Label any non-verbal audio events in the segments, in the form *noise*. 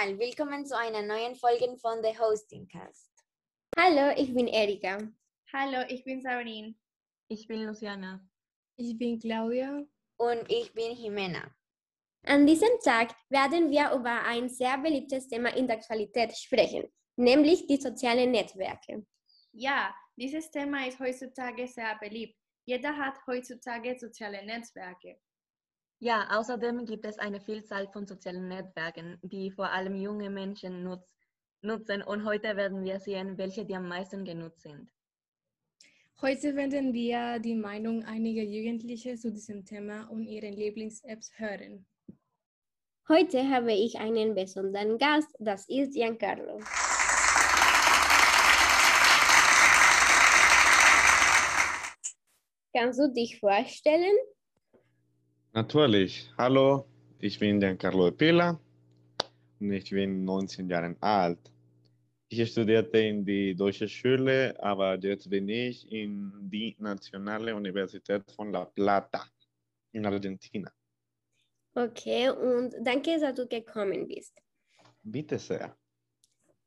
nochmal. Willkommen zu einer neuen Folge von The Hosting Cast. Hallo, ich bin Erika. Hallo, ich bin Sabrine. Ich bin Luciana. Ich bin Claudia. Und ich bin Jimena. An diesem Tag werden wir über ein sehr beliebtes Thema in der Aktualität sprechen, nämlich die sozialen Netzwerke. Ja, dieses Thema ist heutzutage sehr beliebt. Jeder hat heutzutage soziale Netzwerke. Ja, außerdem gibt es eine Vielzahl von sozialen Netzwerken, die vor allem junge Menschen nutz nutzen und heute werden wir sehen, welche die am meisten genutzt sind. Heute werden wir die Meinung einiger Jugendliche zu diesem Thema und ihren Lieblings-Apps hören. Heute habe ich einen besonderen Gast, das ist Giancarlo. Kannst du dich vorstellen? Natürlich. Hallo, ich bin Giancarlo de Pila und ich bin 19 Jahre alt. Ich studierte in die deutsche Schule, aber jetzt bin ich in die Nationale Universität von La Plata in Argentina. Okay, und danke, dass du gekommen bist. Bitte sehr.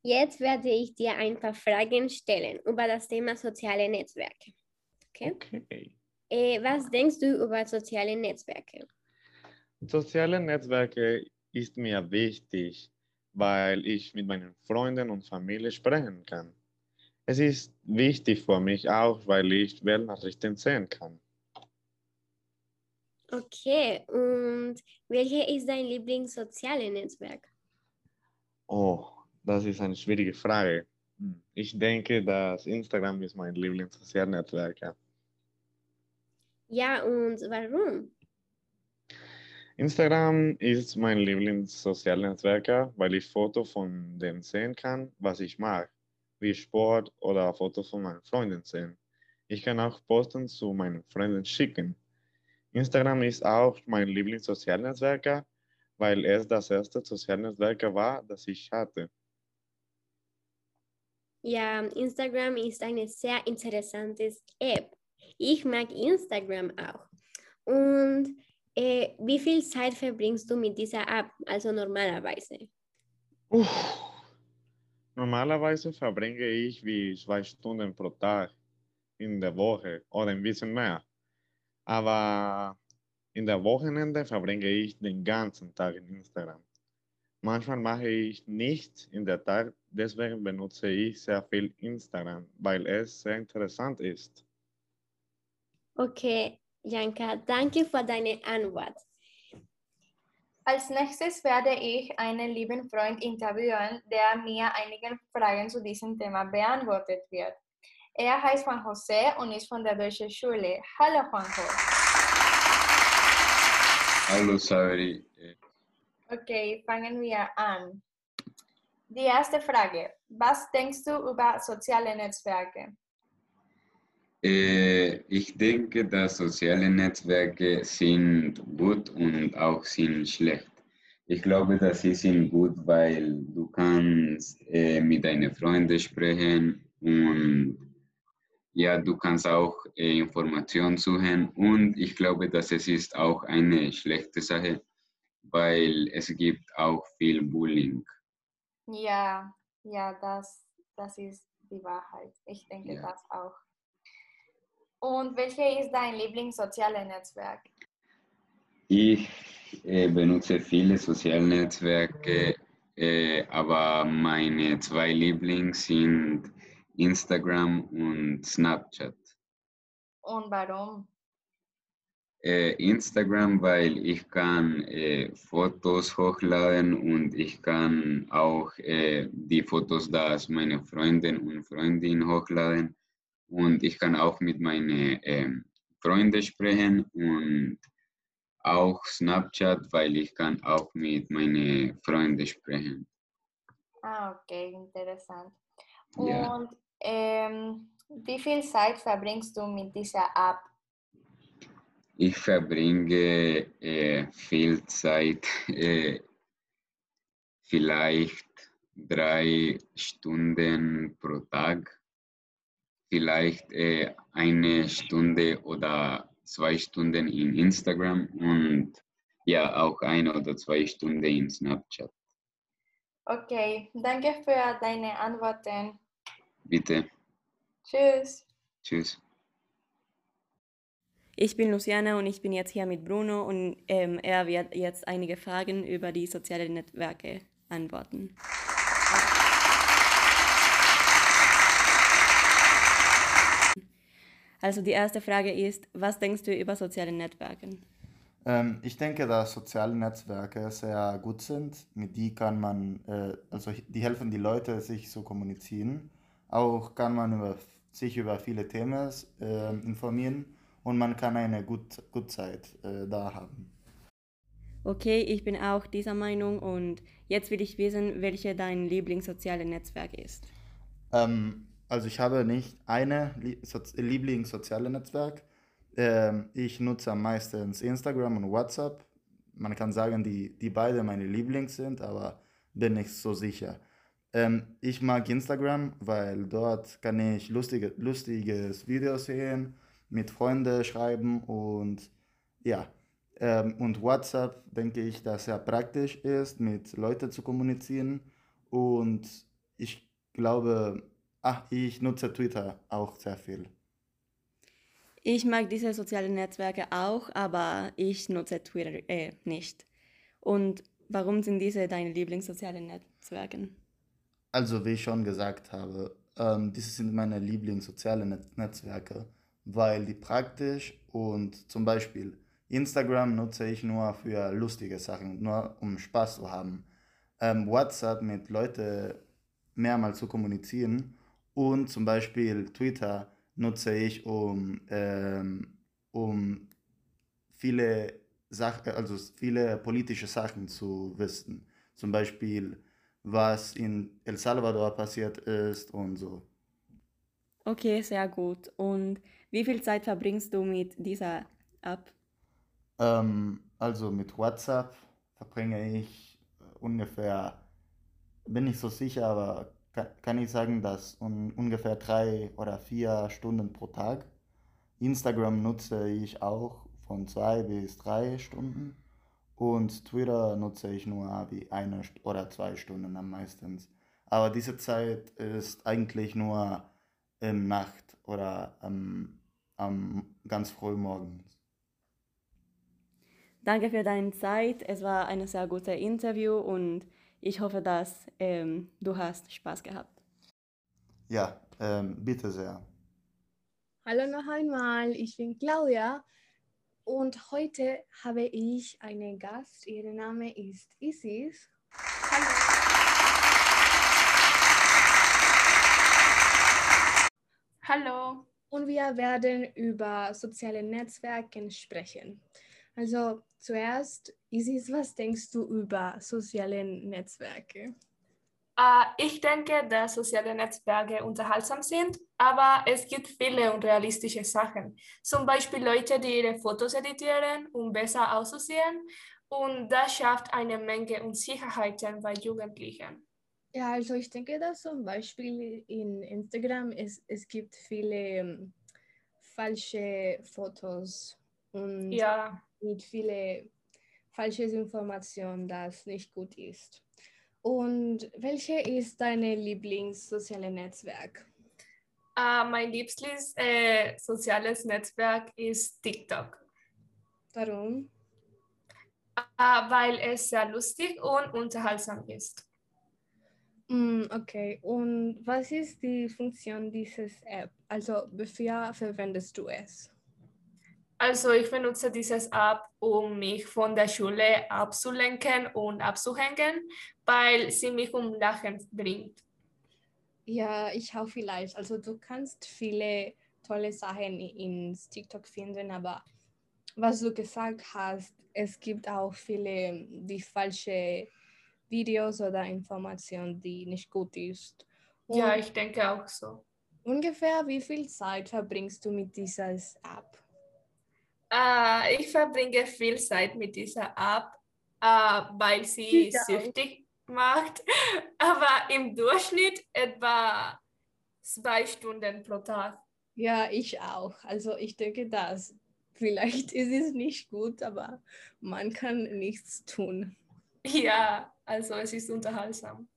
Jetzt werde ich dir ein paar Fragen stellen über das Thema soziale Netzwerke. Okay? Okay. Äh, was denkst du über soziale Netzwerke? Soziale Netzwerke ist mir wichtig, weil ich mit meinen Freunden und Familie sprechen kann. Es ist wichtig für mich auch, weil ich Weltnachrichten sehen kann. Okay, und welche ist dein Lieblingssoziale Netzwerk? Oh, das ist eine schwierige Frage. Hm, Ich denke, dass Instagram ist mein Lieblingssozialnetzwerk. Ja. Ja, und warum? Instagram ist mein Lieblingssozialnetzwerk, weil ich Fotos von dem sehen kann, was ich mag, wie Sport oder Fotos von meinen Freunden sehen. Ich kann auch Posten zu meinen Freunden schicken. Instagram ist auch mein Lieblingssozialnetzwerk, weil es das erste Sozialnetzwerk war, das ich hatte. Ja, Instagram ist eine sehr interessante App. Ich mag Instagram auch. Und äh, wie viel Zeit verbringst du mit dieser App, also normalerweise? Uff. Normalerweise verbringe ich wie zwei Stunden pro Tag in der Woche oder ein bisschen mehr. Aber in der Wochenende verbringe ich den ganzen Tag in Instagram. Manchmal mache ich nichts in der Tag, deswegen benutze ich sehr viel Instagram, weil es sehr interessant ist. Okay, Janka, danke für deine Antwort. Als nächstes werde ich einen lieben Freund interviewen, der mir einige Fragen zu diesem Thema beantwortet wird. Er heißt Juan José und ist von der Deutschen Schule. Hallo Juanjo. Hallo Sabri. Okay, fangen wir an. Die erste Frage. Was denkst du über soziale Netzwerke? Äh, ich denke, dass soziale Netzwerke sind gut und auch sind schlecht. Ich glaube, dass sie sind gut, weil du kannst äh, mit deinen Freunden sprechen und ja, du kannst auch äh, Informationen suchen und ich glaube, dass es ist auch eine schlechte Sache, weil es gibt auch viel Bullying. Ja, ja, das, das ist die Wahrheit. Ich denke Ja. das auch. Und welche ist dein Lieblingssoziales Netzwerk? Ich äh, benutze viele soziale Netzwerke, äh, aber meine zwei Lieblings sind Instagram und Snapchat. Und warum? Äh, Instagram, weil ich kann äh, Fotos hochladen und ich kann auch äh, die Fotos, das meine Freundin und Freundin hochladen und ich kann auch mit meinen ähm, Freunden sprechen und auch Snapchat, weil ich kann auch mit meinen Freunden sprechen. Ah, okay, interessant. Ja. Und ähm, wie viel Zeit verbringst du mit dieser App? Ich verbringe äh, viel Zeit, äh, vielleicht drei Stunden pro Tag, vielleicht äh, eine Stunde oder zwei Stunden in Instagram und ja auch eine oder zwei Stunden in Snapchat. Okay, danke für deine Antworten. Bitte. Tschüss. Tschüss. Ich bin Luciana und ich bin jetzt hier mit Bruno und ähm, er wird jetzt einige Fragen über die sozialen Netzwerke antworten. Also die erste Frage ist, was denkst du über soziale Netzwerke? Ähm, ich denke, dass soziale Netzwerke sehr gut sind. Mit die kann man, äh, also die helfen die Leute, sich zu kommunizieren. Auch kann man über, sich über viele Themen äh, informieren und man kann eine gut, gut Zeit äh, da haben. Okay, ich bin auch dieser Meinung und jetzt will ich wissen, welche dein Lieblingssoziale Netzwerk ist. Ähm, also ich habe nicht eine Lie so Lieblingssoziale Netzwerk. Ähm, ich nutze am meisten Instagram und WhatsApp. Man kann sagen, die, die beide meine Lieblings sind, aber bin nicht so sicher. Ähm, ich mag Instagram, weil dort kann ich lustige, lustiges Videos sehen, mit Freunden schreiben und ja. Ähm, und WhatsApp denke ich, dass er praktisch ist, mit Leuten zu kommunizieren. Und ich glaube, ach, ich nutze Twitter auch sehr viel. Ich mag diese sozialen Netzwerke auch, aber ich nutze Twitter äh, nicht. Und warum sind diese deine Lieblingssozialen Netzwerke? Also wie ich schon gesagt habe, ähm, diese sind meine Lieblingssozialen Net Netzwerke, weil die praktisch und zum Beispiel Instagram nutze ich nur für lustige Sachen, nur um Spaß zu haben. Ähm, WhatsApp mit Leuten mehrmals zu kommunizieren und zum Beispiel Twitter nutze ich, um, ähm, um viele, Sach also viele politische Sachen zu wissen. Zum Beispiel, was in El Salvador passiert ist und so. Okay, sehr gut. Und wie viel Zeit verbringst du mit dieser App? Ähm, also mit WhatsApp verbringe ich ungefähr, bin ich so sicher, aber kann ich sagen, dass un ungefähr drei oder vier Stunden pro Tag. Instagram nutze ich auch von zwei bis drei Stunden und Twitter nutze ich nur wie eine oder zwei Stunden am meisten. Aber diese Zeit ist eigentlich nur im Nacht oder am, am ganz früh morgens. Danke für deine Zeit. Es war ein sehr gutes Interview und ich hoffe, dass ähm, du hast Spaß gehabt. Ja, ähm, bitte sehr. Hallo noch einmal, ich bin Claudia und heute habe ich einen Gast. Ihr Name ist Isis. Hallo. Hallo. Und wir werden über soziale Netzwerke sprechen. Also zuerst, Isis, was denkst du über soziale Netzwerke? Uh, ich denke, dass soziale Netzwerke unterhaltsam sind, aber es gibt viele unrealistische Sachen. Zum Beispiel Leute, die ihre Fotos editieren, um besser auszusehen. Und das schafft eine Menge Unsicherheiten bei Jugendlichen. Ja, also ich denke, dass zum Beispiel in Instagram es, es gibt viele um, falsche Fotos und ja. Mit viele falsche Informationen, das nicht gut ist. Und welche ist deine Lieblingssoziale Netzwerk? Uh, mein liebstes äh, soziales Netzwerk ist TikTok. Warum? Uh, weil es sehr lustig und unterhaltsam ist. Mm, okay, und was ist die Funktion dieses App? Also, wofür verwendest du es? Also ich benutze dieses App, um mich von der Schule abzulenken und abzuhängen, weil sie mich um Lachen bringt. Ja, ich auch vielleicht. Also du kannst viele tolle Sachen in TikTok finden, aber was du gesagt hast, es gibt auch viele, die falsche Videos oder Informationen, die nicht gut ist. Und ja, ich denke auch so. Ungefähr wie viel Zeit verbringst du mit dieser App? Uh, ich verbringe viel Zeit mit dieser App, uh, weil sie auch. süchtig macht, *laughs* aber im Durchschnitt etwa zwei Stunden pro Tag. Ja, ich auch. Also ich denke, dass *laughs* vielleicht ist es nicht gut, aber man kann nichts tun. Ja, also es ist unterhaltsam.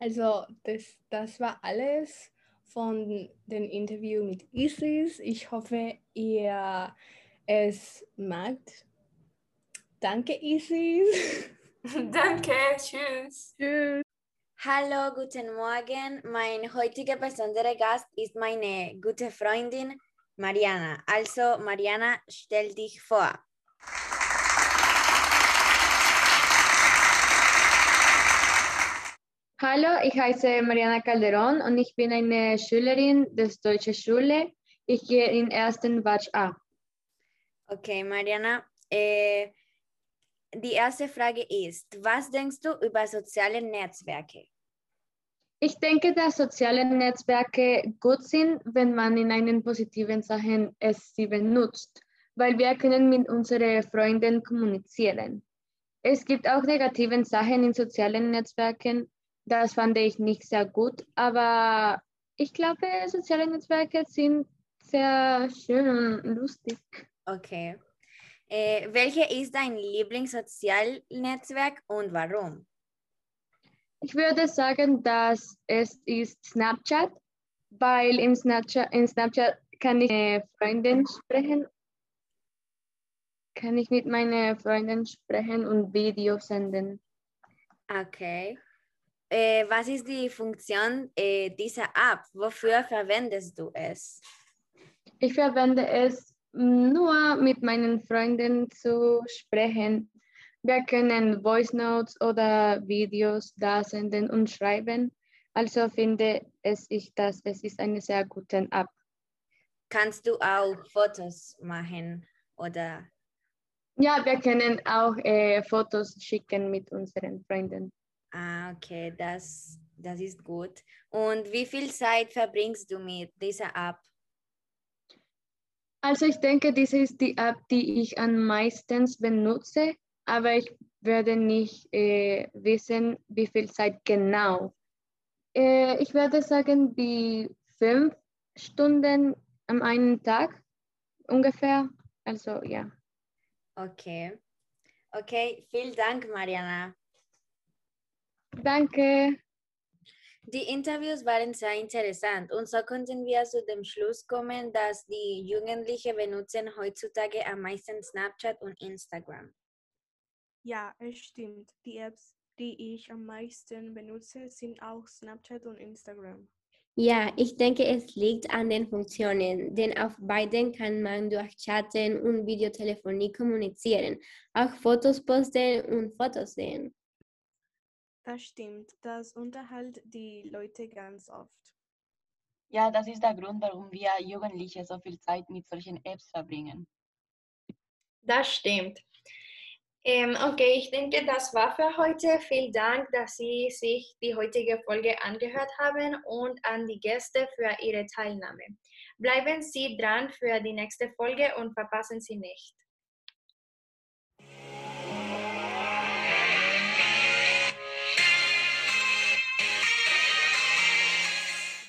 Also das, das war alles von dem Interview mit Isis. Ich hoffe, ihr es magt. Danke, Isis. *laughs* Danke, tschüss. Tschüss. Hallo, guten Morgen. Mein heutiger besonderer Gast ist meine gute Freundin Mariana. Also, Mariana, stell dich vor. Hallo, ich heiße Mariana Calderón und ich bin eine Schülerin des Deutschen Schule. Ich gehe in ersten Batch A. Okay, Mariana. Äh, die erste Frage ist, was denkst du über soziale Netzwerke? Ich denke, dass soziale Netzwerke gut sind, wenn man in einen positiven Sachen es sie benutzt, weil wir können mit unseren Freunden kommunizieren. Es gibt auch negative Sachen in sozialen Netzwerken, das fand ich nicht sehr gut, aber ich glaube, soziale Netzwerke sind sehr schön und lustig. Okay. Äh, welche ist dein Lieblingssozialnetzwerk und warum? Ich würde sagen, dass es ist Snapchat, weil in Snapchat, in Snapchat kann ich mit Freunden sprechen, kann ich mit meinen Freunden sprechen und Videos senden. Okay. Äh, was ist die Funktion äh, dieser App? Wofür verwendest du es? Ich verwende es nur mit meinen Freunden zu sprechen. Wir können Voice Notes oder Videos da senden und schreiben. Also finde es ich, dass es ist eine sehr gute App. Kannst du auch Fotos machen oder? Ja, wir können auch äh, Fotos schicken mit unseren Freunden. Ah, okay, das, das ist gut. Und wie viel Zeit verbringst du mit dieser App? Also ich denke, diese ist die App, die ich am meisten benutze, aber ich werde nicht äh, wissen, wie viel Zeit genau. Äh, ich werde sagen, die fünf Stunden am einen Tag ungefähr. Also ja. Okay. Okay, vielen Dank, Mariana. Danke. Die Interviews waren sehr interessant und so konnten wir zu dem Schluss kommen, dass die Jugendlichen benutzen heutzutage am meisten Snapchat und Instagram. Ja, es stimmt. Die Apps, die ich am meisten benutze, sind auch Snapchat und Instagram. Ja, ich denke, es liegt an den Funktionen, denn auf beiden kann man durch Chatten und Videotelefonie kommunizieren, auch Fotos posten und Fotos sehen. Das stimmt, das unterhält die Leute ganz oft. Ja, das ist der Grund, warum wir Jugendliche so viel Zeit mit solchen Apps verbringen. Das stimmt. Ähm, okay, ich denke, das war für heute. Vielen Dank, dass Sie sich die heutige Folge angehört haben und an die Gäste für Ihre Teilnahme. Bleiben Sie dran für die nächste Folge und verpassen Sie nicht.